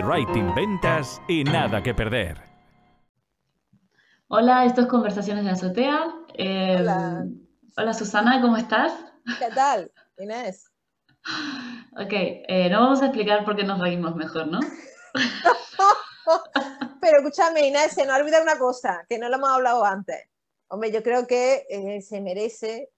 copywriting, ventas y nada que perder. Hola, esto es Conversaciones de Azotea. Eh, Hola. Hola Susana, ¿cómo estás? ¿Qué tal, Inés? Ok, eh, no vamos a explicar por qué nos reímos mejor, ¿no? Pero escúchame, Inés, se nos ha olvidado una cosa, que no lo hemos hablado antes. Hombre, yo creo que eh, se merece,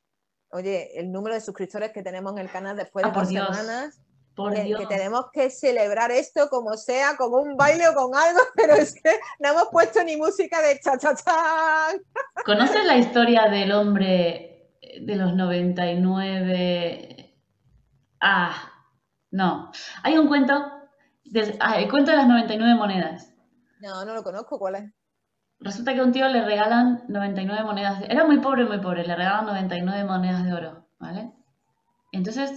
oye, el número de suscriptores que tenemos en el canal después de Ah, por dos Dios. semanas. Por que, Dios. que tenemos que celebrar esto como sea, con un baile o con algo, pero es que no hemos puesto ni música de cha cha cha. ¿Conoces la historia del hombre de los 99? Ah, no. Hay un cuento, de- ah, el cuento de las 99 monedas. No, no lo conozco, ¿cuál es? Resulta que a un tío le regalan 99 monedas. Era muy pobre, muy pobre. Le regalan 99 monedas de oro, ¿vale? Entonces,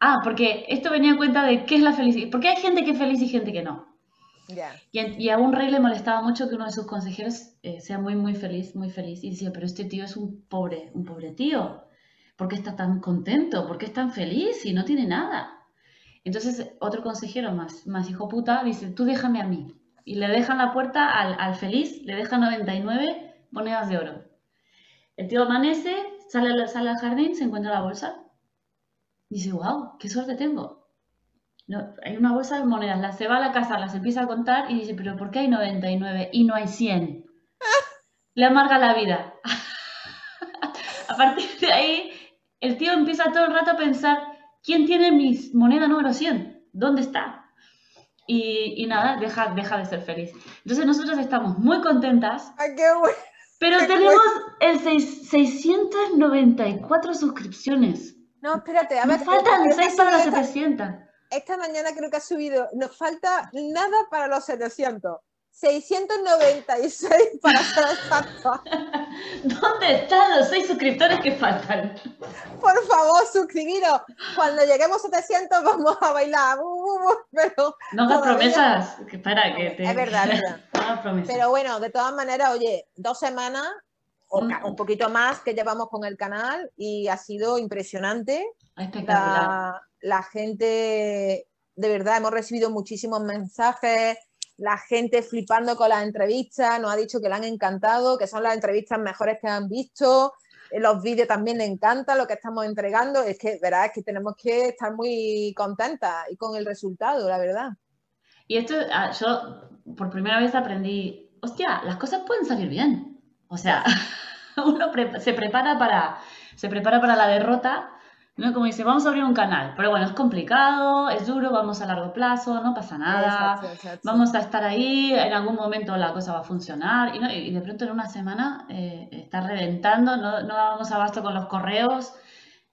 ah, porque esto venía a cuenta de qué es la felicidad. Porque hay gente que es feliz y gente que no. Ya. Y, en- y a un rey le molestaba mucho que uno de sus consejeros eh, sea muy, muy feliz, muy feliz. Y decía, pero este tío es un pobre, un pobre tío. ¿Por qué está tan contento? ¿Por qué es tan feliz y no tiene nada? Entonces otro consejero más, más hijo puta dice, tú déjame a mí. Y le dejan la puerta al, al feliz, le dejan 99 monedas de oro. El tío amanece, sale, al- sale al jardín, se encuentra la bolsa. Dice, wow, qué suerte tengo. No, hay una bolsa de monedas, las se va a la casa, las empieza a contar y dice, pero ¿por qué hay 99 y no hay 100? Le amarga la vida. a partir de ahí, el tío empieza todo el rato a pensar, ¿quién tiene mi moneda número 100? ¿Dónde está? Y, y nada, deja, deja de ser feliz. Entonces nosotros estamos muy contentas, Ay, qué bueno. pero Qué tenemos el seis- 694 suscripciones. No, espérate, a ver. Nos faltan creo que 6 ha para esta- 700. esta mañana creo que ha subido, nos falta nada para los 700. 696 para ser exacto. ¿Dónde están los 6 suscriptores que faltan? Por favor, suscribiros. Cuando lleguemos a 700 vamos a bailar. Pero, No hagas promesas. Para que te... Es verdad, es verdad. No pero bueno, de todas maneras, oye, dos semanas o un poquito más que llevamos con el canal y ha sido impresionante. Espectacular. La, la gente, de verdad, hemos recibido muchísimos mensajes, la gente flipando con las entrevistas, nos ha dicho que le han encantado, que son las entrevistas mejores que han visto, eh, los vídeos también le encantan lo que estamos entregando, es que, verdad, es que tenemos que estar muy contentas y con el resultado, la verdad. Y esto, ah, yo por primera vez aprendí, hostia, las cosas pueden salir bien. O sea, uno pre- se prepara para, se prepara para la derrota, ¿no? Como dice, vamos a abrir un canal, pero bueno, es complicado, es duro, vamos a largo plazo, no pasa nada. Exacto, exacto. Vamos a estar ahí, en algún momento la cosa va a funcionar y, no- y de pronto en una semana eh, está reventando, no, no damos abasto con los correos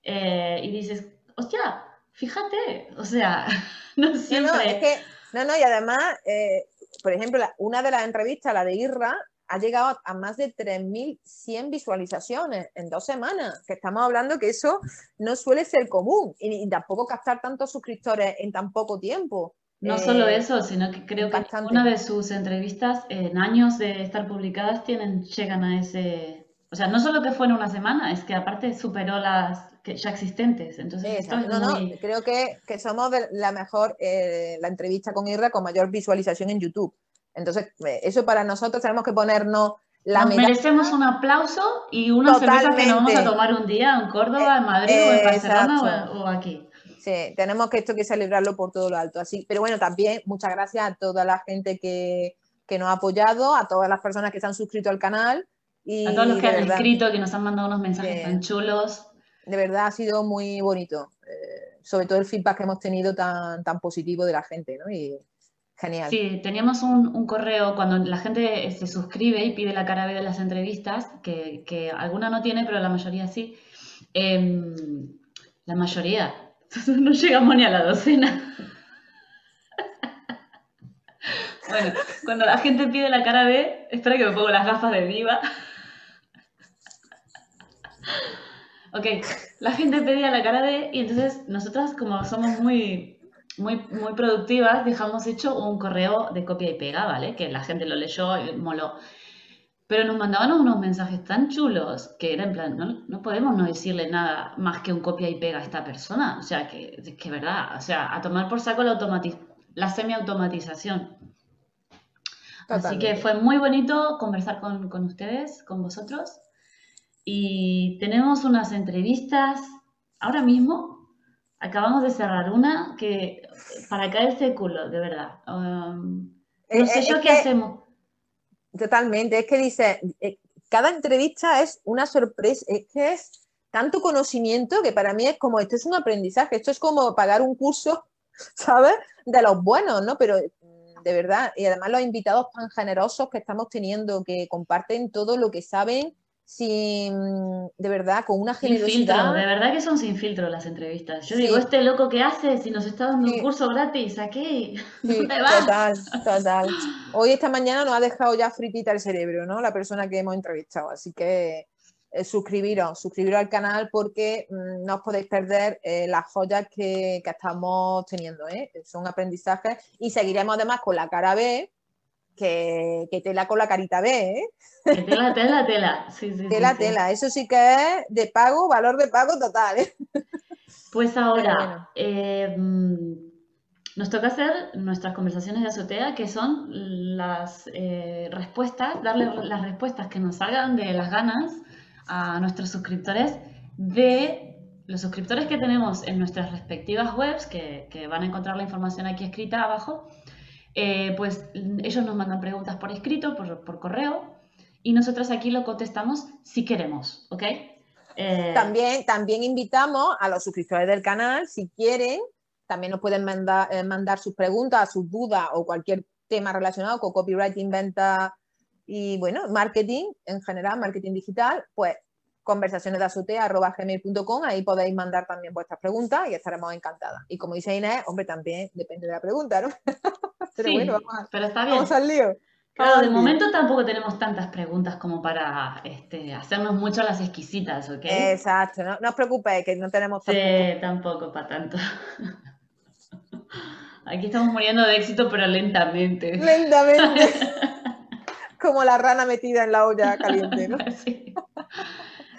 eh, y dices, hostia, fíjate, o sea, no No, no, siempre... es que, no, no, y además, eh, por ejemplo, la- una de las entrevistas, la de Irra, ha llegado a más de 3.100 visualizaciones en dos semanas, que estamos hablando que eso no suele ser común y, y tampoco captar tantos suscriptores en tan poco tiempo. No Eh, solo eso, sino que creo que una de sus entrevistas en años de estar publicadas tienen, llegan a ese... O sea, no solo que fue en una semana, es que aparte superó las que ya existentes. Entonces, esto es No, no, muy... creo que, que somos la mejor, eh, la entrevista con Irra con mayor visualización en YouTube. Entonces, eh, eso para nosotros tenemos que ponernos la Nos merecemos un aplauso y una cerveza que nos vamos a Totalmente. tomar un día en Córdoba, en Madrid o en Eh, Barcelona o, o aquí. Sí, tenemos que esto que celebrarlo por todo lo alto. Así, pero bueno, también muchas gracias a toda la gente que, que nos ha apoyado, a todas las personas que se han suscrito al canal. Y A todos los que han escrito, que nos han mandado unos mensajes tan chulos. de verdad ha sido muy bonito. eh, sobre todo el feedback que hemos tenido tan, tan positivo de la gente, ¿no? Y genial. Sí, teníamos un, correo cuando la gente se suscribe y pide la cara B de las entrevistas, que, que alguna no tiene, pero la mayoría sí. Em, la mayoría. No llegamos ni a la docena. Bueno, cuando la gente pide la cara B, espera que me pongo las gafas de diva. Ok, la gente pedía la cara B y entonces nosotras como somos muy, muy, muy productivas, dejamos hecho un correo de copia y pega, ¿vale? Que la gente lo leyó y moló. Pero nos mandaban unos mensajes tan chulos que era en plan, no, no podemos no decirle nada más que un copia y pega a esta persona. O sea, que, que verdad, o sea, a tomar por saco la la semiautomatización. Así que fue muy bonito conversar con, con ustedes, con vosotros. Y tenemos unas entrevistas ahora mismo. Acabamos de cerrar una que para caerse culo, de verdad. Um, Eh, no sé eh, yo es qué que- hacemos. Totalmente, es que dice, eh, cada entrevista es una sorpresa, es que es tanto conocimiento que para mí es como, esto es un aprendizaje, esto es como pagar un curso, ¿sabes? De los buenos, ¿no? Pero mm, de verdad, y además los invitados tan generosos que estamos teniendo, que comparten todo lo que saben, sin, de verdad, con una Sin filtro, generosidad. de verdad que son sin filtro las entrevistas. Yo Sí. digo, este loco que hace, si nos está dando Sí. un curso gratis, ¿a qué? Sí, total, total. Hoy esta mañana nos ha dejado ya fritita el cerebro, ¿no? La persona que hemos entrevistado. Así que eh, suscribiros, suscribiros al canal porque mm, no os podéis perder eh, las joyas que, que estamos teniendo, ¿eh? Son aprendizajes y seguiremos además con la cara B, que, que tela con la carita B, ¿eh? Que tela, tela, tela. Sí, sí, Tela, sí. tela. Eso sí que es de pago, valor de pago total, ¿eh? Pues ahora, bueno. eh, nos toca hacer nuestras conversaciones de azotea, que son las eh, respuestas, darle las respuestas que nos salgan de las ganas a nuestros suscriptores de los suscriptores que tenemos en nuestras respectivas webs, que, que van a encontrar la información aquí escrita abajo, eh, pues ellos nos mandan preguntas por escrito, por, correo, y nosotros aquí lo contestamos si queremos, ¿ok? Eh, También, también invitamos a los suscriptores del canal, si quieren, también nos pueden mandar, eh, mandar sus preguntas, sus dudas o cualquier tema relacionado con copywriting, venta y bueno, marketing en general, marketing digital, pues conversaciones de azotea.gmail.com, ahí podéis mandar también vuestras preguntas y estaremos encantadas. Y como dice Inés, hombre, también depende de la pregunta, ¿no? Pero sí, bueno, vamos, a- pero está bien. vamos al lío. Claro, de momento tampoco tenemos tantas preguntas como para este, hacernos mucho las exquisitas, ¿ok? Exacto, no, no os preocupéis, que no tenemos tampoco- Sí, tampoco para tanto. Aquí estamos muriendo de éxito, pero lentamente. lentamente. Como la rana metida en la olla caliente, ¿no? Sí.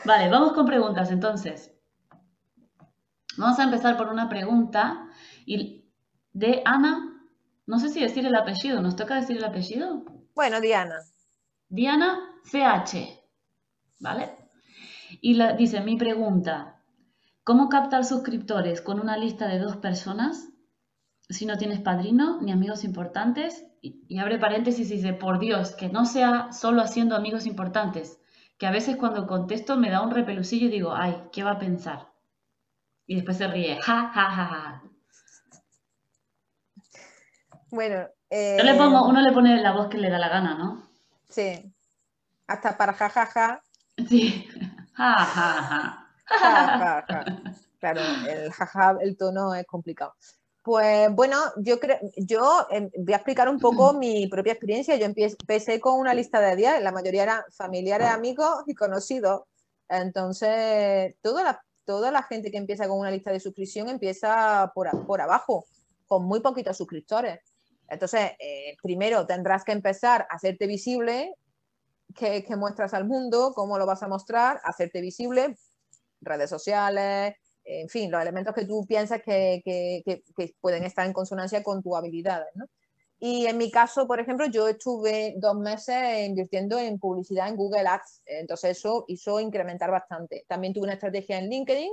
Vale, vamos con preguntas entonces. Vamos a empezar por una pregunta y de Ana. No sé si decir el apellido. ¿Nos toca decir el apellido? Bueno, Diana, Diana CH, ¿vale? Y la- dice, mi pregunta, ¿cómo captar suscriptores con una lista de dos personas si no tienes padrino ni amigos importantes? Y, y abre paréntesis y dice, por Dios, que no sea solo haciendo amigos importantes, que a veces cuando contesto me da un repelucillo y digo, ay, ¿qué va a pensar? Y después se ríe, ja, ja, ja, ja. bueno. eh, Yo le pongo, uno le pone la voz que le da la gana, ¿no? Sí. Hasta para jajaja. Sí, ja, ja, ja. Ja, ja, ja. Claro, el jaja, el tono es complicado. Pues bueno, yo creo, yo eh, voy a explicar un poco mi propia experiencia. Yo empecé con una lista de 10, la mayoría eran familiares, amigos y conocidos. Entonces, toda la, toda la gente que empieza con una lista de suscripción empieza por, por abajo, con muy poquitos suscriptores. Entonces, eh, primero tendrás que empezar a hacerte visible, qué, qué muestras al mundo, cómo lo vas a mostrar, hacerte visible, redes sociales, en fin, los elementos que tú piensas que, que- que- que pueden estar en consonancia con tus habilidades. ¿no? Y en mi caso, por ejemplo, yo estuve dos meses invirtiendo en publicidad en Google Ads, entonces eso hizo incrementar bastante. También tuve una estrategia en LinkedIn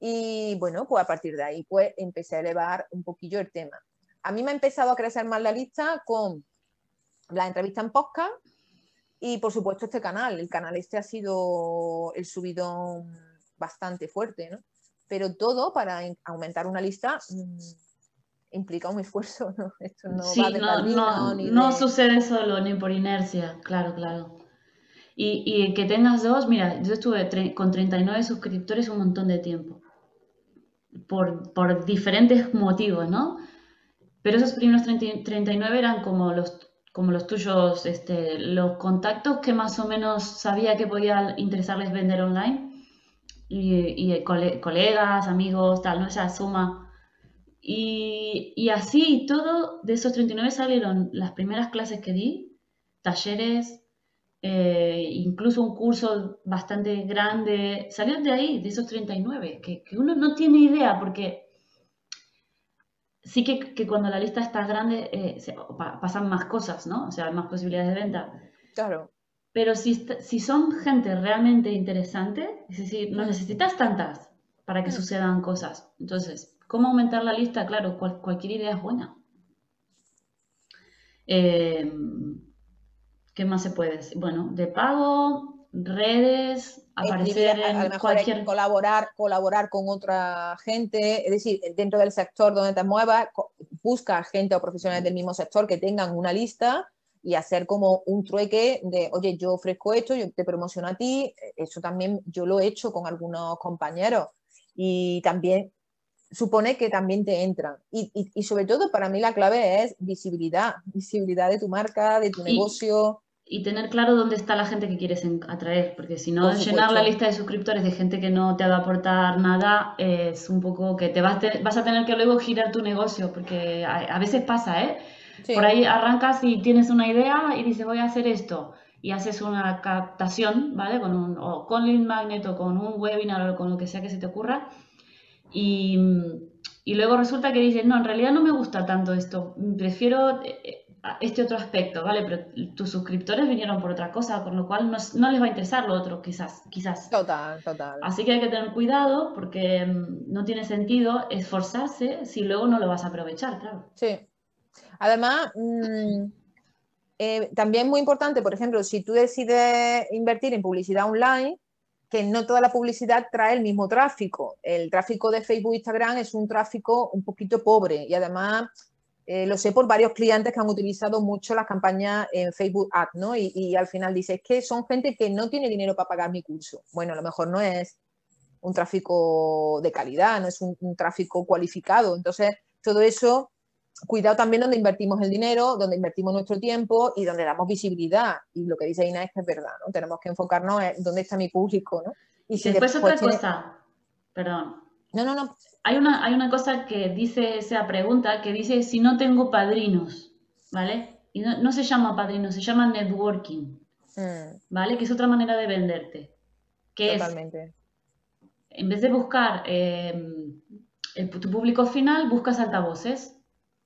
y bueno, pues a partir de ahí pues empecé a elevar un poquillo el tema. A mí me ha empezado a crecer más la lista con la entrevista en podcast y por supuesto este canal. El canal este ha sido el subidón bastante fuerte, ¿no? Pero todo para aumentar una lista mm, implica un esfuerzo, ¿no? Esto no Sí, va de no, padrino no, ni no de- sucede solo ni por inercia, claro, claro. Y, y que tengas dos, mira, yo estuve con 39 suscriptores un montón de tiempo, por, por diferentes motivos, ¿no? Pero esos primeros 30 39 eran como los, como los tuyos, este, los contactos que más o menos sabía que podía interesarles vender online, y, y cole- colegas, amigos, tal, ¿no? Esa suma. Y, así todo, de esos 39 salieron las primeras clases que di, talleres, eh, incluso un curso bastante grande, salieron de ahí, de esos 39, que, que uno no tiene idea porque sí que, cuando la lista está grande eh, pasan más cosas, ¿no? O sea, hay más posibilidades de venta. Claro. Pero si, si son gente realmente interesante, es decir, no necesitas tantas para que sucedan cosas. Entonces, ¿cómo aumentar la lista? Claro, cual- cualquier idea es buena. Eh, ¿qué más se puede decir? Bueno, de pago, redes, aparecer a, cualquier... colaborar, colaborar con otra gente, es decir, dentro del sector donde te muevas, busca gente o profesionales del mismo sector que tengan una lista y hacer como un trueque de, oye, yo ofrezco esto, yo te promociono a ti, eso también yo lo he hecho con algunos compañeros y también supone que también te entran. Y, y- y sobre todo para mí la clave es visibilidad, visibilidad de tu marca, de tu negocio. Y tener claro dónde está la gente que quieres atraer, porque si no, Por llenar la lista de suscriptores de gente que no te va a aportar nada es un poco que te vas, te- vas a tener que luego girar tu negocio, porque a, a veces pasa, ¿eh? Sí, Por ahí arrancas y tienes una idea y dices voy a hacer esto y haces una captación, ¿vale? Con un, o con Lead Magnet o con un webinar o con lo que sea que se te ocurra y, y luego resulta que dices no, en realidad no me gusta tanto esto, prefiero eh, a este otro aspecto, ¿vale? Pero tus suscriptores vinieron por otra cosa, con lo cual no, no les va a interesar lo otro, quizás, quizás. total, total. Así que hay que tener cuidado porque mm, no tiene sentido esforzarse si luego no lo vas a aprovechar, claro. Sí. Además, mm, eh, también muy importante, por ejemplo, si tú decides invertir en publicidad online, que no toda la publicidad trae el mismo tráfico. El tráfico de Facebook e Instagram es un tráfico un poquito pobre y además eh, lo sé por varios clientes que han utilizado mucho las campañas en Facebook Ads, ¿no? Y, al final dices es que son gente que no tiene dinero para pagar mi curso. Bueno, a lo mejor no es un tráfico de calidad, no es un tráfico cualificado. Entonces, todo eso cuidado también donde invertimos el dinero, donde invertimos nuestro tiempo y donde damos visibilidad. Y lo que dice Ina es que es verdad, ¿no? Tenemos que enfocarnos en dónde está mi público, ¿no? Y si después otra tiene- cosa, perdón, No, no, no. hay una, hay una cosa que dice esa pregunta que dice si no tengo padrinos, ¿vale? Y no, no se llama padrino, se llama networking, Mm, ¿vale? Que es otra manera de venderte. Que es, totalmente. en vez de buscar eh, el- tu público final, buscas altavoces,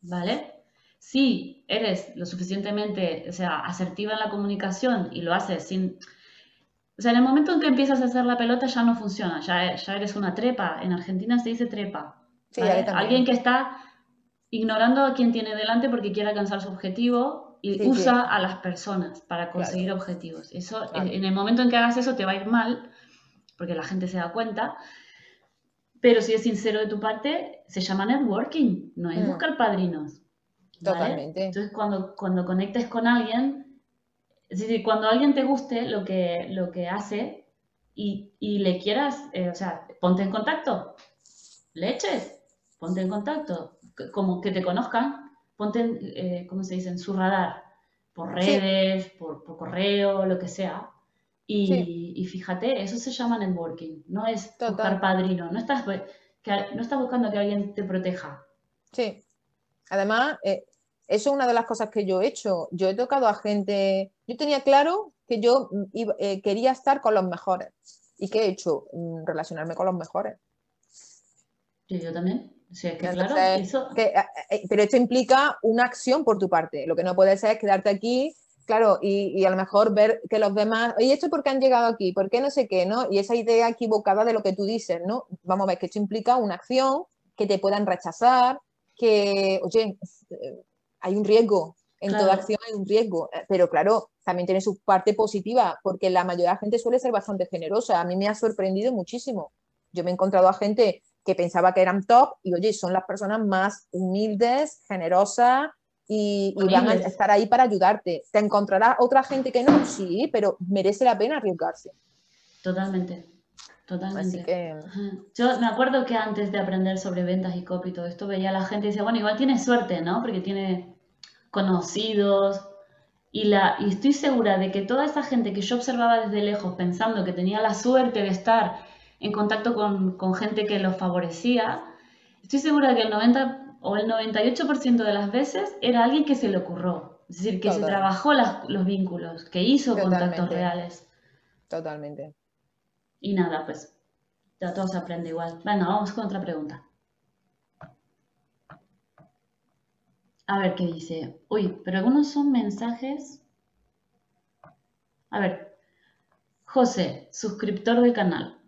¿vale? Si eres lo suficientemente, o sea, asertiva en la comunicación y lo haces sin... O sea, en el momento en que empiezas a hacer la pelota ya no funciona, ya, ya eres una trepa. En Argentina se dice trepa. Alguien que está ignorando a quien tiene delante porque quiere alcanzar su objetivo y Sí, usa sí. a las personas para conseguir objetivos. Eso, Claro. en el momento en que hagas eso te va a ir mal porque la gente se da cuenta. Pero si es sincero de tu parte, se llama networking, no es Mm. buscar padrinos. ¿vale? Totalmente. Entonces, cuando, cuando conectes con alguien, es decir, cuando alguien te guste lo que, lo que hace y, y le quieras, eh, o sea, ponte en contacto, le eches, ponte en contacto, como que te conozcan, ponte, en, eh, ¿cómo se dice?, en su radar, por Sí. redes, por, por correo, lo que sea. Y, Sí. y fíjate, eso se llama networking, no es Total. buscar padrino, no estás, que, no estás buscando que alguien te proteja. Sí. Además, eh, eso es una de las cosas que yo he hecho. Yo he tocado a gente, yo tenía claro que yo mm, iba- eh, quería estar con los mejores. ¿Y qué he hecho? Mm, Relacionarme con los mejores. Yo, yo también. O sea, que Entonces, claro, eso... que, eh, eh, pero esto implica una acción por tu parte. Lo que no puede ser es quedarte aquí, claro, y, y a lo mejor ver que los demás, oye, ¿esto por qué han llegado aquí? ¿Por qué no sé qué? ¿no? Y esa idea equivocada de lo que tú dices, ¿no? Vamos a ver que esto implica una acción, que te puedan rechazar, que, oye, eh, hay un riesgo. En Claro. toda acción hay un riesgo, eh, pero claro, también tiene su parte positiva, porque la mayoría de la gente suele ser bastante generosa. A mí me ha sorprendido muchísimo. Yo me he encontrado a gente que pensaba que eran top y oye, son las personas más humildes, generosas y, y van a estar ahí para ayudarte. ¿Te encontrarás otra gente que no? Sí, pero merece la pena arriesgarse. Totalmente, totalmente. Así que. Yo me acuerdo que antes de aprender sobre ventas y copy y todo esto, veía a la gente y decía, bueno, igual tiene suerte, ¿no? Porque tiene conocidos. Y, la, y estoy segura de que toda esa gente que yo observaba desde lejos pensando que tenía la suerte de estar en contacto con, con gente que los favorecía, estoy segura de que el 90 o el 98% de las veces era alguien que se le ocurrió. Es decir, que se trabajó las- los vínculos, que hizo contactos reales. totalmente. Y nada, pues ya todo se aprende igual. Venga, vamos con otra pregunta. A ver qué dice. Uy, pero algunos son mensajes. A ver. José, suscriptor del canal.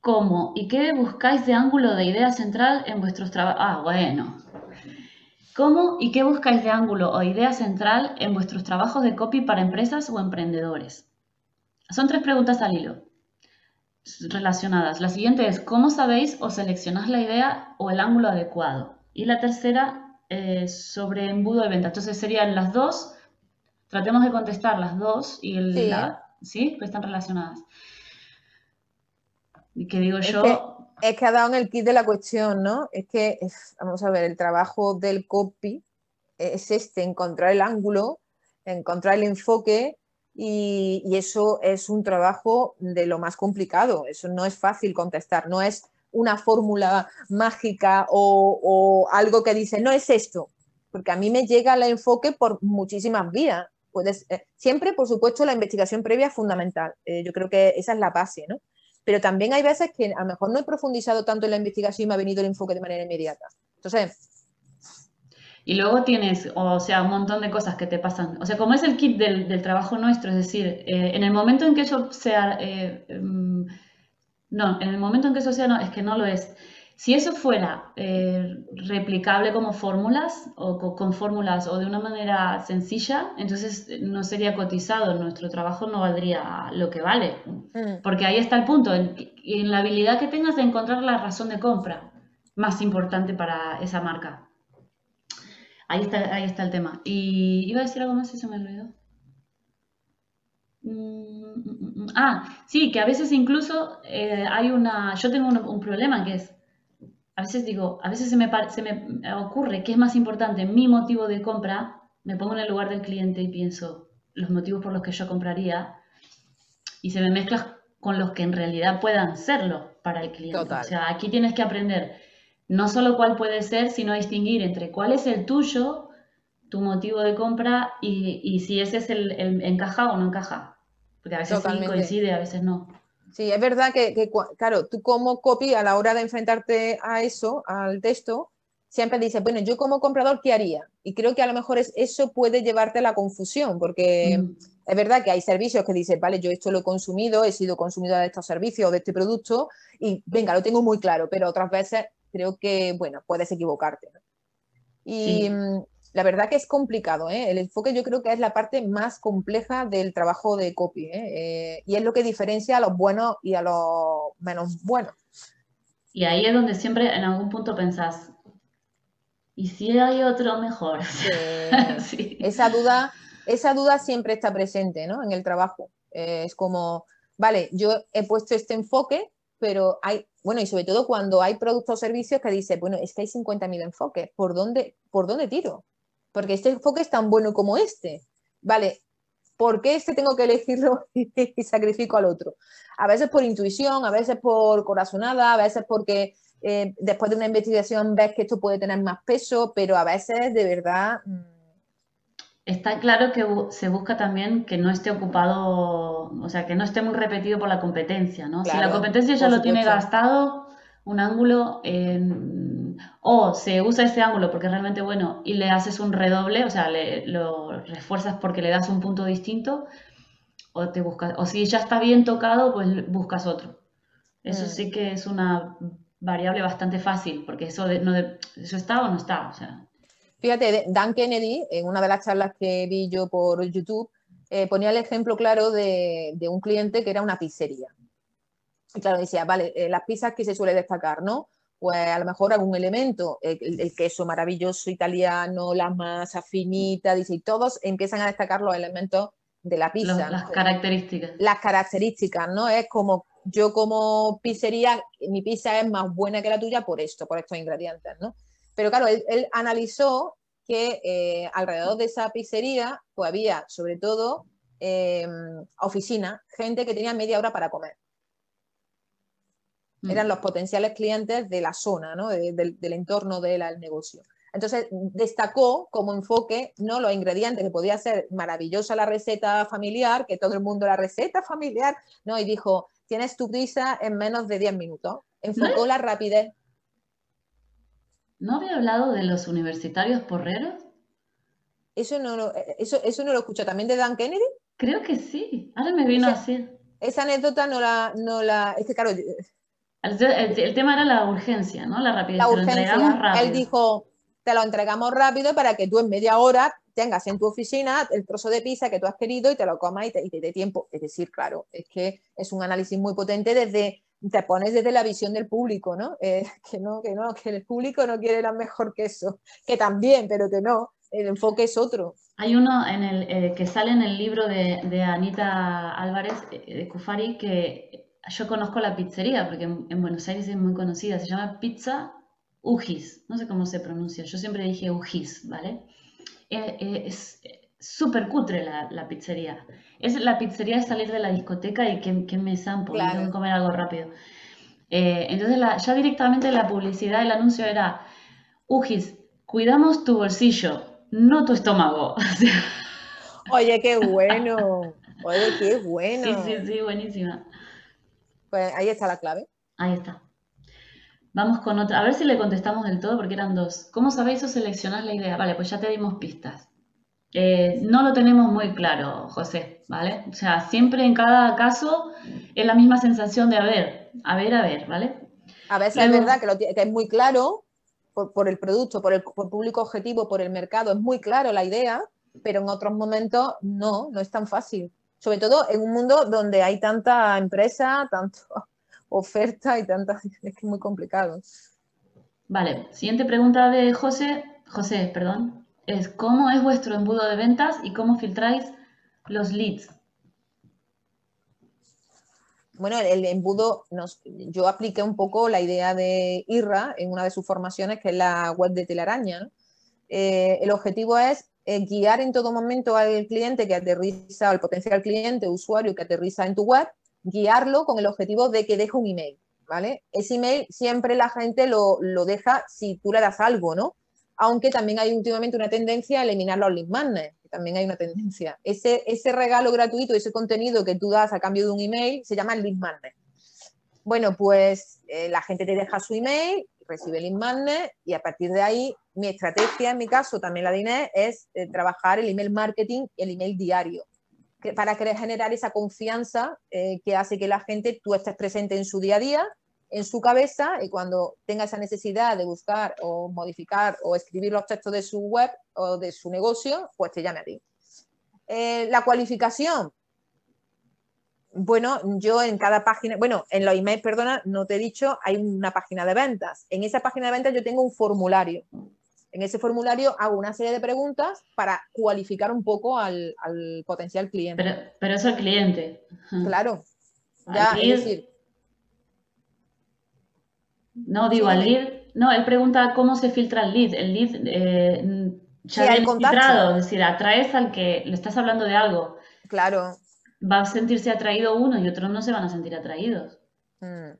¿Cómo y qué buscáis de ángulo de idea central en vuestros trabajos? Ah, bueno. ¿Cómo y qué buscáis de ángulo o idea central en vuestros trabajos de copy para empresas o emprendedores? Son tres preguntas al hilo relacionadas. La siguiente es, ¿cómo sabéis o seleccionáis la idea o el ángulo adecuado? Y la tercera, eh, sobre embudo de venta. Entonces serían las dos, tratemos de contestar las dos y el, Sí. la- ¿sí? Que están relacionadas. Y que digo Es yo, que, es que ha dado en el kit de la cuestión, ¿no? Es que, es- vamos a ver, el trabajo del copy es este, encontrar el ángulo, encontrar el enfoque y, y eso es un trabajo de lo más complicado. Eso no es fácil contestar, no es una fórmula mágica o, o algo que dice, no es esto, porque a mí me llega el enfoque por muchísimas vías. Puedes, eh, siempre, por supuesto, la investigación previa es fundamental. Eh, yo creo que esa es la base, ¿no? Pero también hay veces que a lo mejor no he profundizado tanto en la investigación y me ha venido el enfoque de manera inmediata. Entonces, Y luego tienes, o sea, un montón de cosas que te pasan. O sea, como es el kit del, del trabajo nuestro, es decir, eh, en el momento en que eso sea, eh, mm, no, en el momento en que eso sea, no, es que no lo es. Si eso fuera eh, replicable como fórmulas o co- con fórmulas o de una manera sencilla, entonces eh, no sería cotizado, nuestro trabajo no valdría lo que vale. mm, Porque ahí está el punto, en, en la habilidad que tengas de encontrar la razón de compra más importante para esa marca. Ahí está, ahí está el tema. Y iba a decir algo más y se me olvidó. Mm, mm, Ah, sí, que a veces incluso eh, hay una... Yo tengo un, un problema que es, a veces digo, a veces se me, se me ocurre que es más importante mi motivo de compra, me pongo en el lugar del cliente y pienso los motivos por los que yo compraría y se me mezcla con los que en realidad puedan serlo para el cliente. Total. O sea, aquí tienes que aprender no solo cuál puede ser, sino distinguir entre cuál es el tuyo, tu motivo de compra y, y si ese es el, el encaja o no encaja. Porque a veces sí coincide, a veces no. Sí, es verdad que, claro, tú como copy a la hora de enfrentarte a eso, al texto, siempre dices, bueno, yo como comprador, ¿qué haría? Y creo que a lo mejor es, eso puede llevarte a la confusión, porque Mm. es verdad que hay servicios que dices, vale, yo esto lo he consumido, he sido consumidora de estos servicios o de este producto, y venga, lo tengo muy claro, pero otras veces creo que, bueno, puedes equivocarte. ¿no? Y Sí. La verdad que es complicado, ¿eh? El enfoque yo creo que es la parte más compleja del trabajo de copy, ¿eh? Eh, y es lo que diferencia a los buenos y a los menos buenos. Y ahí es donde siempre en algún punto pensás, ¿y si hay otro mejor? Sí. esa duda, esa duda siempre está presente, ¿no? En el trabajo. Eh, es como, vale, yo he puesto este enfoque, pero hay, bueno, y sobre todo cuando hay productos o servicios que dice, bueno, es que hay 50.000 enfoques, ¿por dónde, ¿por dónde tiro? Porque este enfoque es tan bueno como este. Vale, ¿por qué este tengo que elegirlo y sacrifico al otro? A veces por intuición, a veces por corazonada, a veces porque eh, después de una investigación ves que esto puede tener más peso, pero a veces de verdad... mm, Está claro que se busca también que no esté ocupado, o sea, que no esté muy repetido por la competencia, ¿no? Si la competencia ya lo tiene gastado, un ángulo, en- o se usa ese ángulo porque es realmente bueno y le haces un redoble, o sea, le- lo refuerzas porque le das un punto distinto, o te buscas, o si ya está bien tocado, pues buscas otro. Eso Mm. sí que es una variable bastante fácil, porque eso, de- no de- eso está o no está, o sea. Fíjate, Dan Kennedy, en una de las charlas que vi yo por YouTube, eh, ponía el ejemplo claro de, de un cliente que era una pizzería. Y claro, decía, vale, eh, las pizzas que se suele destacar, ¿no? Pues a lo mejor algún elemento, eh, el, el queso maravilloso italiano, la masa finita, dice, y todos empiezan a destacar los elementos de la Los- pizza. ¿no? las características. las características, ¿no? Es como yo como pizzería, mi pizza es más buena que la tuya por esto, por estos ingredientes, ¿no? Pero claro, él, él analizó que eh, alrededor de esa pizzería pues había sobre todo eh, oficina, gente que tenía media hora para comer. Eran los potenciales clientes de la zona, ¿no? De- del, del entorno del negocio. Entonces destacó como enfoque no los ingredientes, que podía ser maravillosa la receta familiar, que todo el mundo la receta familiar, no, y dijo, tienes tu pizza en menos de 10 minutos. Enfocó la rapidez. ¿No había hablado de los universitarios porreros? Eso no lo, eso, eso no lo escucho también de Dan Kennedy. Creo que sí. Ahora me vino así. Esa anécdota no la, no la, es que claro, El, el- el tema era la urgencia, ¿no? La rapidez. la te lo entregamos urgencia. rápido. Él dijo, te lo entregamos rápido para que tú en media hora tengas en tu oficina el trozo de pizza que tú has querido y te lo comas y te, y te dé tiempo. Es decir, claro, es que es un análisis muy potente desde, te pones desde la visión del público, ¿no? Eh, que no, que no, que el público no quiere la mejor que eso, que también, pero que no, el enfoque es otro. Hay uno en el, eh, que sale en el libro de, de Anita Álvarez eh, de Cufari que yo conozco la pizzería porque en, en Buenos Aires es muy conocida. Se llama Pizza Ujis. No sé cómo se pronuncia. Yo siempre dije Ujis, ¿vale? Eh, eh, es súper cutre la, la pizzería. Es la pizzería de salir de la discoteca y que, que me zampo, y Claro. tengo que comer algo rápido. Eh, entonces la- ya directamente la publicidad, el anuncio era Ujis, cuidamos tu bolsillo, no tu estómago. Oye, qué bueno, oye, qué bueno. Sí, sí, sí, buenísima. Pues ahí está la clave. Ahí está. Vamos con otra. A ver si le contestamos del todo porque eran dos. ¿Cómo sabéis o seleccionás la idea? Vale, pues ya te dimos pistas. Eh, no lo tenemos muy claro, José, ¿vale? O sea, siempre en cada caso es la misma sensación de a ver, a ver, a ver, ¿vale? A veces es Luego- verdad que, lo que es muy claro por, por el producto, por el por público objetivo, por el mercado, es muy claro la idea, pero en otros momentos no, no es tan fácil. Sobre todo en un mundo donde hay tanta empresa, tanta oferta y tanta... Es que es muy complicado. Vale, siguiente pregunta de José, José, perdón, es ¿cómo es vuestro embudo de ventas y cómo filtráis los leads? Bueno, el, el embudo, nos- yo apliqué un poco la idea de IRRA en una de sus formaciones, que es la web de Telaraña. Eh, el objetivo es eh, guiar en todo momento al cliente que aterriza, al potencial cliente, usuario que aterriza en tu web, guiarlo con el objetivo de que deje un email, ¿vale? Ese email siempre la gente lo, lo deja si tú le das algo, ¿no? Aunque también hay últimamente una tendencia a eliminar los lead magnets, también hay una tendencia. Ese, ese regalo gratuito, ese contenido que tú das a cambio de un email, se llama lead magnet. Bueno, pues eh, la gente te deja su email, recibe el lead magnet y a partir de ahí mi estrategia, en mi caso, también la de es eh, trabajar el email marketing el email diario que- para generar esa confianza eh, que hace que la gente, tú estés presente en su día a día, en su cabeza y cuando tenga esa necesidad de buscar o modificar o escribir los textos de su web o de su negocio, pues te llame a ti. Eh, la cualificación. Bueno, yo en cada página, bueno, en los emails, perdona, no te he dicho, hay una página de ventas. En esa página de ventas yo tengo un formulario. En ese formulario hago una serie de preguntas para cualificar un poco al, al potencial cliente. Pero, pero eso el cliente. Claro. Al Ya, lead, es decir, No, digo, Sí, al lead, no, él pregunta cómo se filtra el lead. El lead eh, ya Sí, al filtrado, es decir, atraes al que le estás hablando de algo. claro. Va a sentirse atraído uno y otros no se van a sentir atraídos. Mm.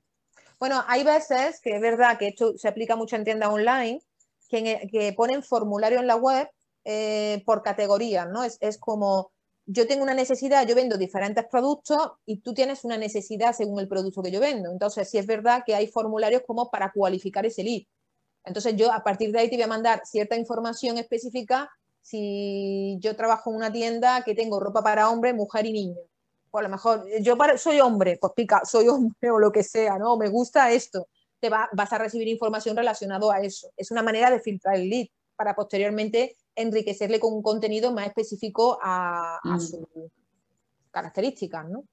Bueno, hay veces que es verdad que esto se aplica mucho en tiendas online, que, en- que ponen formulario en la web eh, por categorías, ¿no? Es, es como, yo tengo una necesidad, yo vendo diferentes productos y tú tienes una necesidad según el producto que yo vendo. Entonces, sí es verdad que hay formularios como para cualificar ese lead. Entonces, yo a partir de ahí te voy a mandar cierta información específica si yo trabajo en una tienda que tengo ropa para hombre, mujer y niño. Pues a lo mejor yo para- soy hombre, pues pica, soy hombre o lo que sea, ¿no? Me gusta esto. Te va- vas a recibir información relacionada a eso. Es una manera de filtrar el lead para posteriormente enriquecerle con un contenido más específico a, a Mm. sus características, ¿no?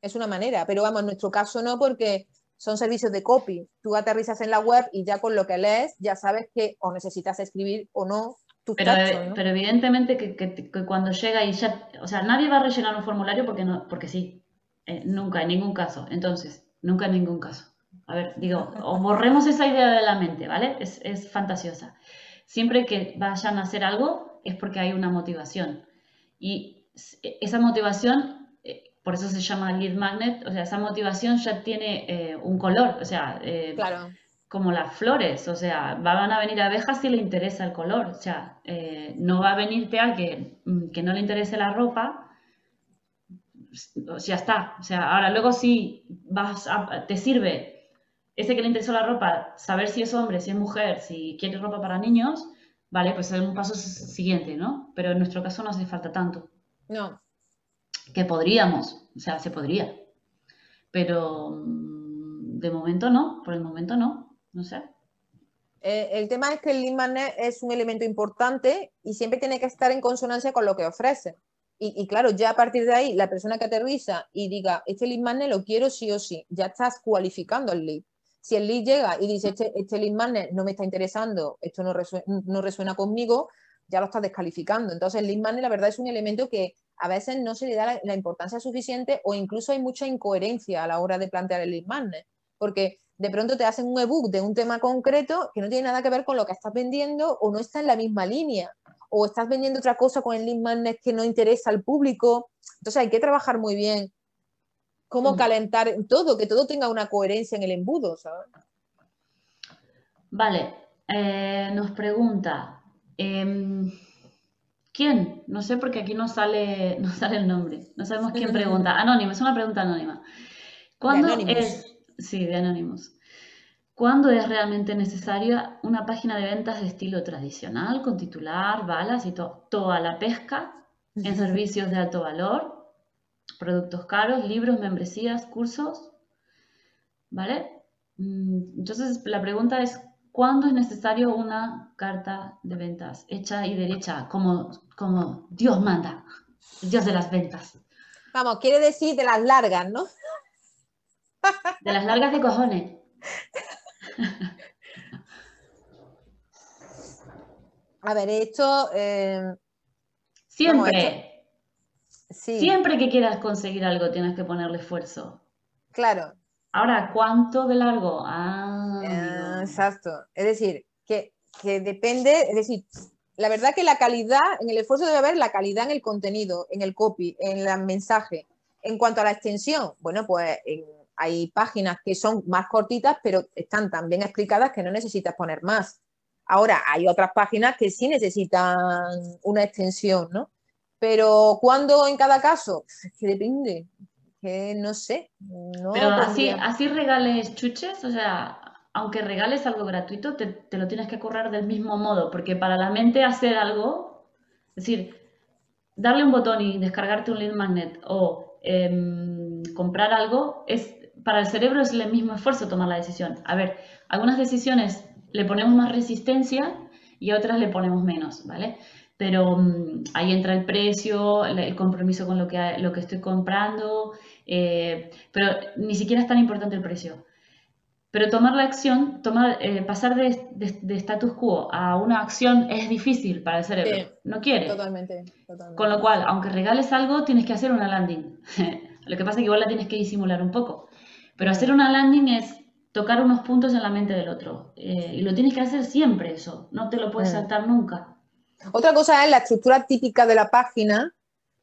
Es una manera, pero vamos, en nuestro caso no, porque son servicios de copy. Tú aterrizas en la web y ya con lo que lees ya sabes que o necesitas escribir o no tus Pero, eh, ¿no? pero evidentemente que, que- que cuando llega y ya, o sea, nadie va a rellenar un formulario porque no, porque sí. Eh, nunca, en ningún caso. Entonces, nunca en ningún caso. A ver, digo, o borremos esa idea de la mente, ¿vale? Es, es fantasiosa. Siempre que vayan a hacer algo es porque hay una motivación. Y s- esa motivación, eh, por eso se llama lead magnet, o sea, esa motivación ya tiene eh, un color, o sea, eh, Claro. Como las flores, o sea, van a venir abejas si le interesa el color, o sea, eh, no va a venirte a que, mm, que no le interese la ropa, pues, ya está, o sea, ahora luego si vas a- te sirve ese que le interesó la ropa, saber si es hombre, si es mujer, si quiere ropa para niños, Vale, pues es un paso siguiente, ¿no? Pero en nuestro caso no hace falta tanto. No. Que podríamos, o sea, se podría. Pero mm, de momento no, por el momento no, no sé. Eh, el tema es que el lead es un elemento importante y siempre tiene que estar en consonancia con lo que ofrece. Y, claro, ya a partir de ahí, la persona que aterriza y diga, este lead magnet lo quiero sí o sí, ya estás cualificando el lead. Si el lead llega y dice, este, este lead magnet no me está interesando, esto no resuena, no resuena conmigo, ya lo estás descalificando. Entonces, el lead magnet, la verdad, es un elemento que a veces no se le da la, importancia suficiente o incluso hay mucha incoherencia a la hora de plantear el lead magnet. Porque de pronto te hacen un ebook de un tema concreto que no tiene nada que ver con lo que estás vendiendo o no está en la misma línea o estás vendiendo otra cosa con el lead magnet que no interesa al público. Entonces hay que trabajar muy bien cómo mm. calentar todo, que todo tenga una coherencia en el embudo, ¿sabes? Vale, eh, nos pregunta, em, ¿quién? No sé porque aquí no sale, no sale el nombre, no sabemos quién pregunta. Anónimo, es una pregunta anónima. ¿Cuándo es? Sí, de Anónimos. ¿Cuándo es realmente necesaria una página de ventas de estilo tradicional, con titular, balas y toda la pesca en servicios de alto valor, productos caros, libros, membresías, cursos? ¿Vale? Mm, entonces, la pregunta es, ¿cuándo es necesario una carta de ventas hecha y derecha, como, como Dios manda, Dios de las ventas? Vamos, quiere decir de las largas, ¿no? De las largas de cojones. A ver, esto... Eh, siempre. Siempre que quieras conseguir algo tienes que ponerle esfuerzo. Claro. Ahora, ¿cuánto de largo? Ah, eh, exacto. Es decir, que, depende, es decir, la verdad que la calidad, en el esfuerzo debe haber la calidad en el contenido, en el copy, en el mensaje. En cuanto a la extensión, bueno, pues en, hay páginas que son más cortitas, pero están tan bien explicadas que no necesitas poner más. Ahora, hay otras páginas que sí necesitan una extensión, ¿no? Pero ¿cuándo en cada caso? Es que depende, que no sé. pero así, así regales chuches, o sea, aunque regales algo gratuito, te, te, lo tienes que correr del mismo modo, porque para la mente hacer algo, es decir, darle un botón y descargarte un lead magnet o em, comprar algo es para el cerebro es el mismo esfuerzo tomar la decisión. A ver, algunas decisiones le ponemos más resistencia y a otras le ponemos menos, ¿vale? Pero mm, ahí entra el precio, el, compromiso con lo que, lo que estoy comprando, eh, pero ni siquiera es tan importante el precio. Pero tomar la acción, tomar, eh, pasar de, de, status quo a una acción es difícil para el cerebro. no quiere. Totalmente, Con lo cual, aunque regales algo, tienes que hacer una landing. lo que pasa es que igual la tienes que disimular un poco. Pero hacer una landing es tocar unos puntos en la mente del otro. Eh, y lo tienes que hacer siempre eso, no te lo puedes saltar nunca. Otra cosa es la estructura típica de la página,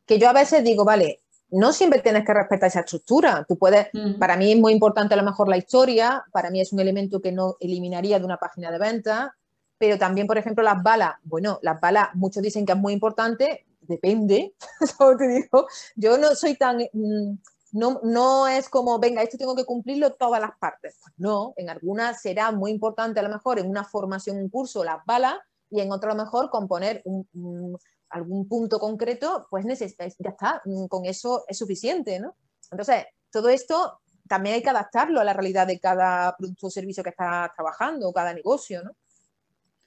que yo a veces digo, vale, no siempre tienes que respetar esa estructura. Tú puedes, mm. para mí es muy importante a lo mejor la historia, para mí es un elemento que no eliminaría de una página de venta, pero también, por ejemplo, las balas. Bueno, las balas, muchos dicen que es muy importante, depende, te digo. Yo no soy tan, mm, no, es como, venga, esto tengo que cumplirlo todas las partes. Pues no, en algunas será muy importante a lo mejor en una formación, un curso, las balas, y en otro a lo mejor componer algún punto concreto, pues ya está, mm, con eso es suficiente, ¿no? Entonces, todo esto también hay que adaptarlo a la realidad de cada producto o servicio que está trabajando, cada negocio, ¿no?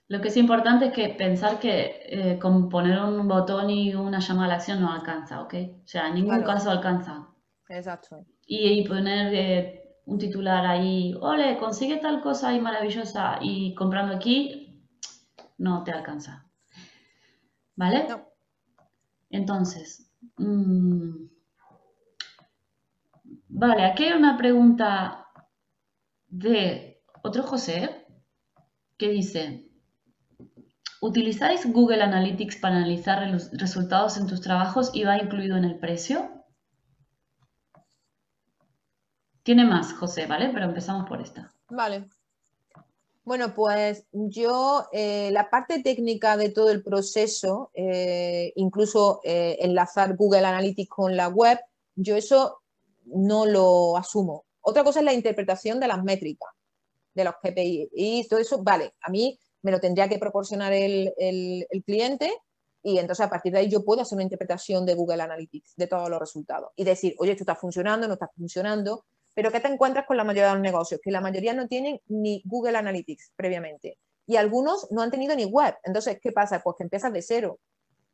Lo que es importante es que pensar que eh, con poner un botón y una llamada a la acción no alcanza, ¿ok? O sea, en ningún caso alcanza. Exacto. Y, poner eh, un titular ahí, ole, consigue tal cosa ahí maravillosa y comprando aquí, no te alcanza. ¿Vale? Entonces, mm, vale, aquí hay una pregunta de otro José que dice, ¿utilizáis Google Analytics para analizar los resultados en tus trabajos y va incluido en el precio? Tiene más, José, ¿vale? Pero empezamos por esta. Vale. Bueno, pues yo eh, la parte técnica de todo el proceso, eh, incluso eh, enlazar Google Analytics con la web, yo eso no lo asumo. Otra cosa es la interpretación de las métricas, de los KPI y todo eso, vale, a mí me lo tendría que proporcionar el, el, cliente y entonces a partir de ahí yo puedo hacer una interpretación de Google Analytics de todos los resultados y decir, oye, esto está funcionando, no está funcionando, pero ¿qué te encuentras con la mayoría de los negocios? Que la mayoría no tienen ni Google Analytics previamente y algunos no han tenido ni web. Entonces, ¿qué pasa? Pues que empiezas de cero.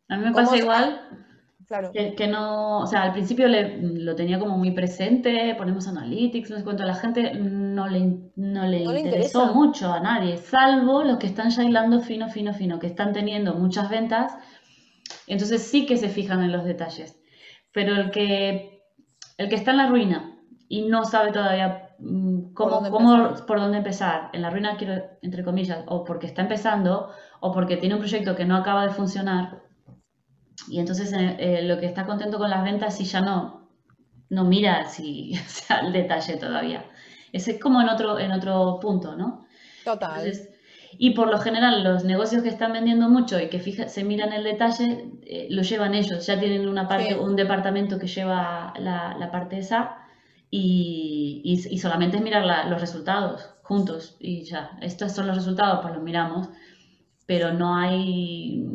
A mí me pasa igual. Claro. Que, no, o sea, al principio lo tenía como muy presente, ponemos analytics, no sé cuánto, a la gente no le, no le interesó mucho a nadie, salvo los que están ya hilando fino, fino, fino, que están teniendo muchas ventas, entonces sí que se fijan en los detalles. Pero el que, el que está en la ruina y no sabe todavía mm, cómo, ¿Por, cómo, por dónde empezar, en la ruina quiero, entre comillas, o porque está empezando, o porque tiene un proyecto que no acaba de funcionar, y entonces eh, eh, lo que está contento con las ventas si ya no, no mira si, sea, el detalle todavía. Ese es como en otro, en otro punto, ¿no? Total. y por lo general los negocios que están vendiendo mucho y que fija, se miran el detalle, eh, lo llevan ellos. Ya tienen una parte, un departamento que lleva la, la parte esa y, y, solamente es mirar los resultados juntos y ya. Estos son los resultados, pues los miramos. Pero no hay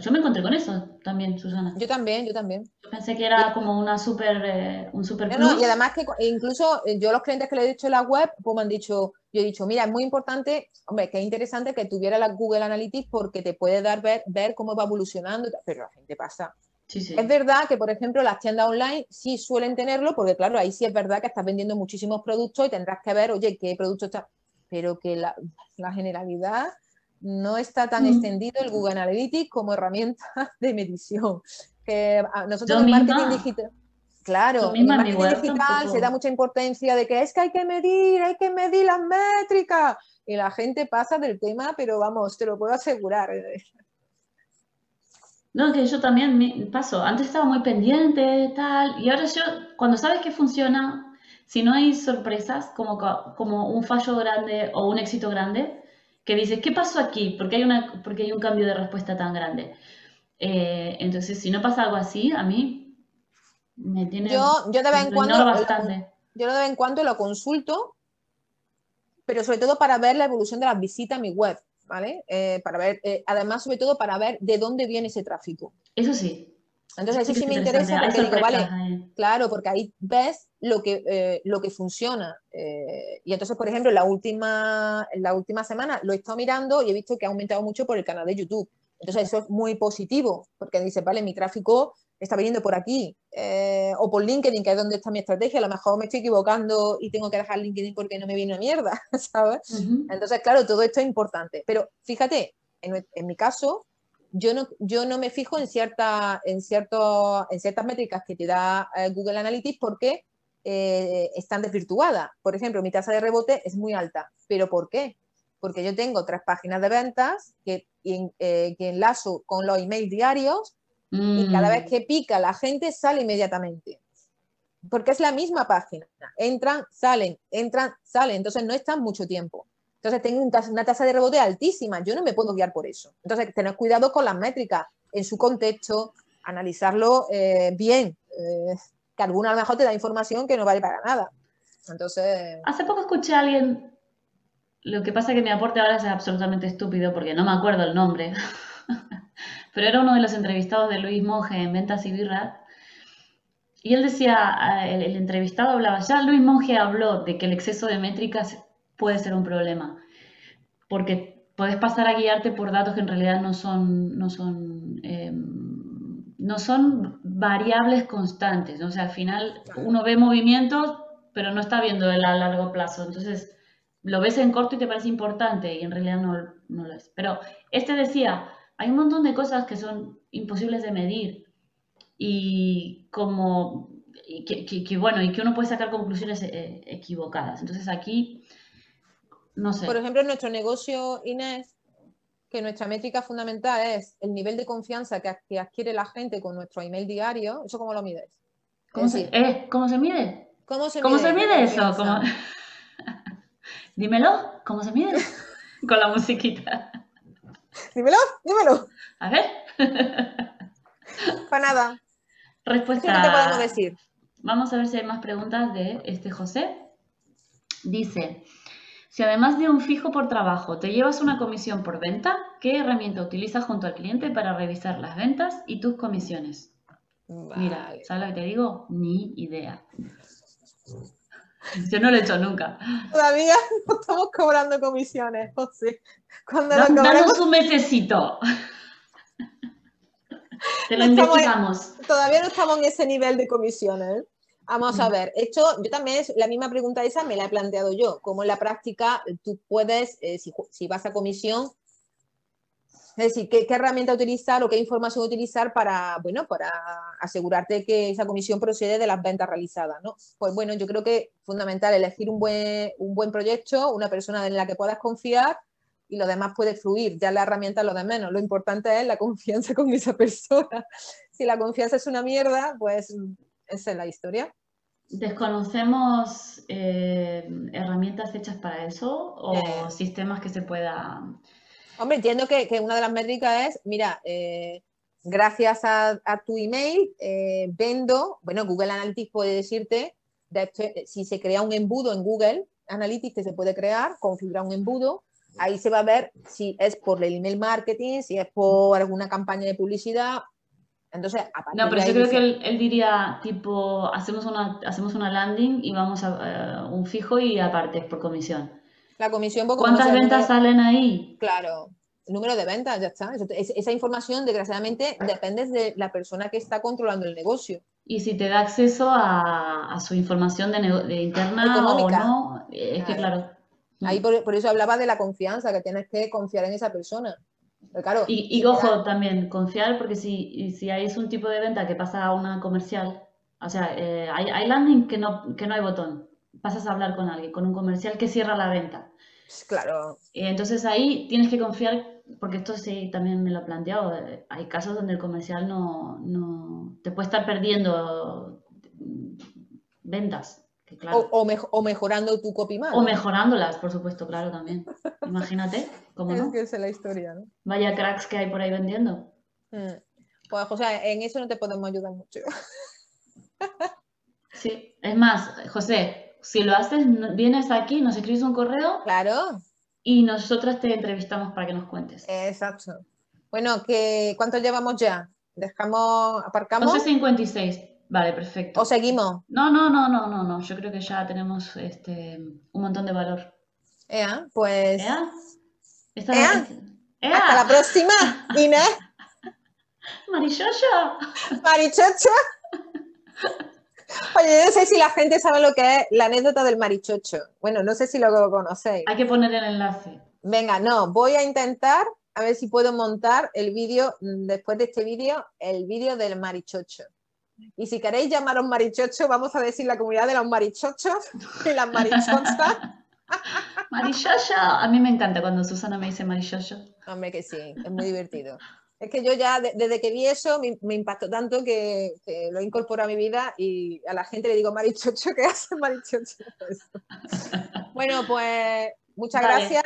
yo me encontré con eso también, Susana. Yo también, yo también. Yo pensé que era como una super, eh, un super y además que incluso eh, yo los clientes que le he dicho en la web, pues me han dicho, yo he dicho, mira, es muy importante, hombre, que es interesante que tuviera la Google Analytics porque te puede dar ver, ver cómo va evolucionando, pero la gente pasa. Sí, sí. Es verdad que, por ejemplo, las tiendas online sí suelen tenerlo, porque claro, ahí sí es verdad que estás vendiendo muchísimos productos y tendrás que ver, oye, qué producto está, pero que la, la generalidad no está tan mm. extendido el Google Analytics como herramienta de medición. Que ah, nosotros en marketing digital, claro, en marketing digital se da mucha importancia de que es que hay que medir, hay que medir las métricas. Y la gente pasa del tema, pero vamos, te lo puedo asegurar. No, que yo también me paso. Antes estaba muy pendiente, tal, y ahora yo, cuando sabes que funciona, si no hay sorpresas, como, como un fallo grande o un éxito grande, que dices, ¿qué pasó aquí? ¿Por qué hay, una, porque hay un cambio de respuesta tan grande? Eh, entonces, si no pasa algo así, a mí me tiene... Yo, yo de vez en cuando... Bastante. Yo de vez en cuando lo consulto, pero sobre todo para ver la evolución de las visitas a mi web, ¿vale? Eh, para ver, eh, además, sobre todo para ver de dónde viene ese tráfico. Eso sí. Entonces, eso sí me interesa porque digo, vale, claro, porque ahí ves lo que, eh, lo que funciona. Y entonces, por ejemplo, la última, la última semana lo he estado mirando y he visto que ha aumentado mucho por el canal de YouTube. Entonces, eso es muy positivo, porque dice, vale, mi tráfico está viniendo por aquí, eh, o por LinkedIn, que es donde está mi estrategia. A lo mejor me estoy equivocando y tengo que dejar LinkedIn porque no me viene una mierda, ¿sabes? Entonces, claro, todo esto es importante. Pero fíjate, en, en mi caso, yo no, yo no me fijo en, cierta, en, cierto, en ciertas métricas que te da eh, Google Analytics porque eh, están desvirtuadas. Por ejemplo, mi tasa de rebote es muy alta. ¿Pero por qué? Porque yo tengo tres páginas de ventas que, eh, que enlazo con los emails diarios y cada vez mm. que pica la gente sale inmediatamente. Porque es la misma página. Entran, salen, entran, salen. Entonces no están mucho tiempo. Entonces tengo una tasa de rebote altísima, yo no me puedo guiar por eso. Entonces, tener cuidado con las métricas en su contexto, analizarlo eh, bien, eh, que alguna a lo mejor te da información que no vale para nada. Entonces... Hace poco escuché a alguien, lo que pasa es que mi aporte ahora es absolutamente estúpido porque no me acuerdo el nombre, pero era uno de los entrevistados de Luis Monge en Ventas y Birra, y él decía, eh, el, el, entrevistado hablaba, ya Luis Monge habló de que el exceso de métricas puede ser un problema. Porque puedes pasar a guiarte por datos que en realidad no son, no son, em, no son variables constantes. O sea, al final uno ve movimientos, pero no está viendo el a largo plazo. Entonces, lo ves en corto y te parece importante y en realidad no, no lo es. Pero este decía, hay un montón de cosas que son imposibles de medir y como que, bueno y que uno puede sacar conclusiones eh, equivocadas. Entonces aquí por ejemplo, en nuestro negocio, Inés, que nuestra métrica fundamental es el nivel de confianza que, adquiere la gente con nuestro email diario, ¿eso cómo lo mides? ¿Cómo, se, eh, ¿cómo se mide? ¿Cómo se mide, eso? dímelo, ¿cómo se mide? con la musiquita. Dímelo, dímelo. A ver. Para nada. Respuesta. ¿Qué te podemos decir? Vamos a ver si hay más preguntas de este José. Dice, Si además de un fijo por trabajo te llevas una comisión por venta, ¿qué herramienta utilizas junto al cliente para revisar las ventas y tus comisiones? Mira. ¿sabes lo que te digo? Ni idea. Yo no lo he hecho nunca. Todavía no estamos cobrando comisiones, José. Cuando lo Da- cobremos, un mesecito. Te lo No investigamos. todavía no estamos en ese nivel de comisiones. Vamos a ver, esto yo también es la misma pregunta esa me la he planteado yo. Como en la práctica tú puedes, eh, si, si vas a comisión, es decir, ¿qué, qué herramienta utilizar o qué información utilizar para, bueno, para asegurarte que esa comisión procede de las ventas realizadas, ¿no? Pues bueno, yo creo que es fundamental elegir un buen, un buen proyecto, una persona en la que puedas confiar y lo demás puede fluir. Ya la herramienta lo de menos. Lo importante es la confianza con esa persona. Si la confianza es una mierda, pues esa es la historia. ¿Desconocemos eh, herramientas hechas para eso o Eh. sistemas que se pueda... Hombre, entiendo que, que una de las métricas es, mira, eh, gracias a, a tu email eh, vendo, bueno, Google Analytics puede decirte de- si se crea un embudo en Google Analytics que se puede crear, configurar un embudo, ahí se va a ver si es por el email marketing, si es por alguna campaña de publicidad. Entonces, No, pero yo creo que él, él diría tipo, hacemos una, hacemos una landing y vamos a eh, un fijo y aparte es por comisión. La comisión, ¿Cuántas ventas salen ahí? Claro, el número de ventas, ya está. Es- esa información, desgraciadamente, depende de la persona que está controlando el negocio. Y si te da acceso a, a su información de, de interna Económica. o no, es que Claro. claro. Ahí por, por eso hablaba de la confianza, que tienes que confiar en esa persona. Pero claro, Y, y ojo, da- también confiar, porque si, si hay es un tipo de venta que pasa a una comercial, o sea, eh, hay, hay landing que no, que no hay botón. Pasas a hablar con alguien, con un comercial que cierra la venta. pues, claro, Entonces ahí tienes que confiar, porque esto sí también me lo he planteado. eh, Hay casos donde el comercial no, no te puede estar perdiendo ventas, que o, claro. o o mejorando tu copy más. O mejorándolas, por supuesto, claro, también. Imagínate, ¿cómo Es no? que es la historia, ¿no? Vaya cracks que hay por ahí vendiendo. Mm. Pues, José, en eso no te podemos ayudar mucho. Sí, es más, José, si lo haces, vienes aquí, nos escribes un correo Claro, y nosotras te entrevistamos para que nos cuentes. exacto. Bueno, que ¿cuánto llevamos ya? ¿Dejamos, aparcamos 11.56. Vale, perfecto. o seguimos? No, no, no, no, no, no. Yo creo que ya tenemos este un montón de valor. Ea, pues ¿Ea? Esta Ea. ¡Ea! hasta la próxima, Inés, ¡Marichocho! marichocho. Oye, no sé si la gente sabe lo que es la anécdota del marichocho. Bueno, no sé si lo conocéis. Hay que poner el enlace. Venga, no, voy a intentar a ver si puedo montar el vídeo, después de este vídeo, el vídeo del marichocho. Y si queréis llamaros marichocho, vamos a decir la comunidad de los marichochos y las marichochas. ¡Marichocho! A mí me encanta cuando Susana me dice marichocho. Hombre, que sí, es muy divertido. Es que yo ya, de- desde que vi eso, me, me impactó tanto que, que lo he incorporado a mi vida y a la gente le digo marichocho, ¿qué hace marichocho? Bueno, pues muchas Vale. gracias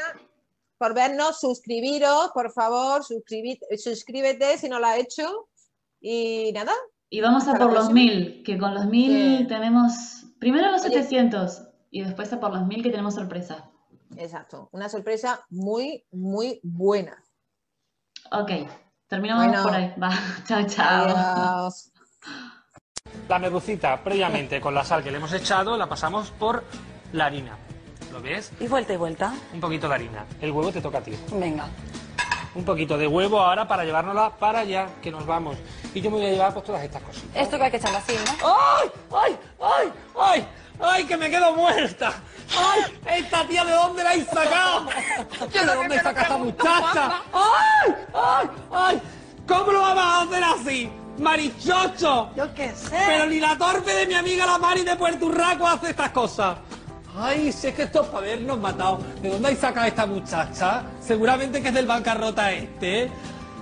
por vernos, suscribiros, por favor, suscribid- suscríbete si no lo has hecho. Y nada, Y vamos a por los mil, que con los mil Sí. tenemos primero los Oye. 700 y después a por los mil que tenemos sorpresa. exacto, una sorpresa muy, muy buena. Ok, terminamos Bueno. por ahí. Va, chao, chao. Adiós. La merlucita, previamente con la sal que le hemos echado, la pasamos por la harina. ¿Lo ves? Y vuelta y vuelta. Un poquito de harina. El huevo te toca a ti. Venga. Un poquito de huevo ahora para llevárnosla para allá, que nos vamos. Y yo me voy a llevar pues todas estas cosas. Esto que hay que echarlo así, ¿no? ¡Ay! ¡Ay! ¡Ay! ¡Ay! ¡Ay! ¡Que me quedo muerta! ¡Ay! ¿Esta tía de dónde la habéis sacado? ¿De dónde saca esta muchacha? ¡Ay! ¡Ay! ¡Ay! ¿Cómo lo vamos a hacer así? ¡Marichocho! Yo qué sé. Pero ni la torpe de mi amiga la Mari de Puerto Urraco hace estas cosas. Ay, si es que esto es para habernos matado. ¿De dónde hay sacado esta muchacha? Seguramente que es del bancarrota este.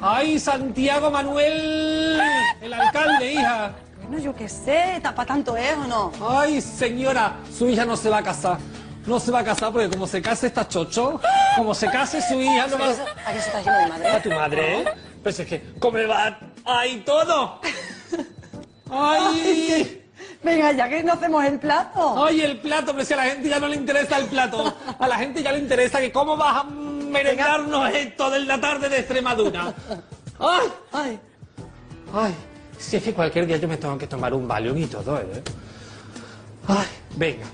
Ay, Santiago Manuel, el alcalde, hija. Bueno, yo qué sé, está ¿para tanto es o no? Ay, señora, su hija no se va a casar. No se va a casar porque como se case está chocho, como se case su hija no va a... ¿A qué se está yendo mi madre? ¿A tu madre? ¿eh? Pero es que, ¿cómo va ¡Ay, todo! ¡Ay! Venga, ya que no hacemos el plato. Ay, el plato, pero si a la gente ya no le interesa el plato. A la gente ya le interesa que cómo vas a merendarnos esto de la tarde de Extremadura. ¡Ay! ¡Ay! ¡Ay! Si es que cualquier día yo me tengo que tomar un Valium y todo, ¿eh? Ay, venga.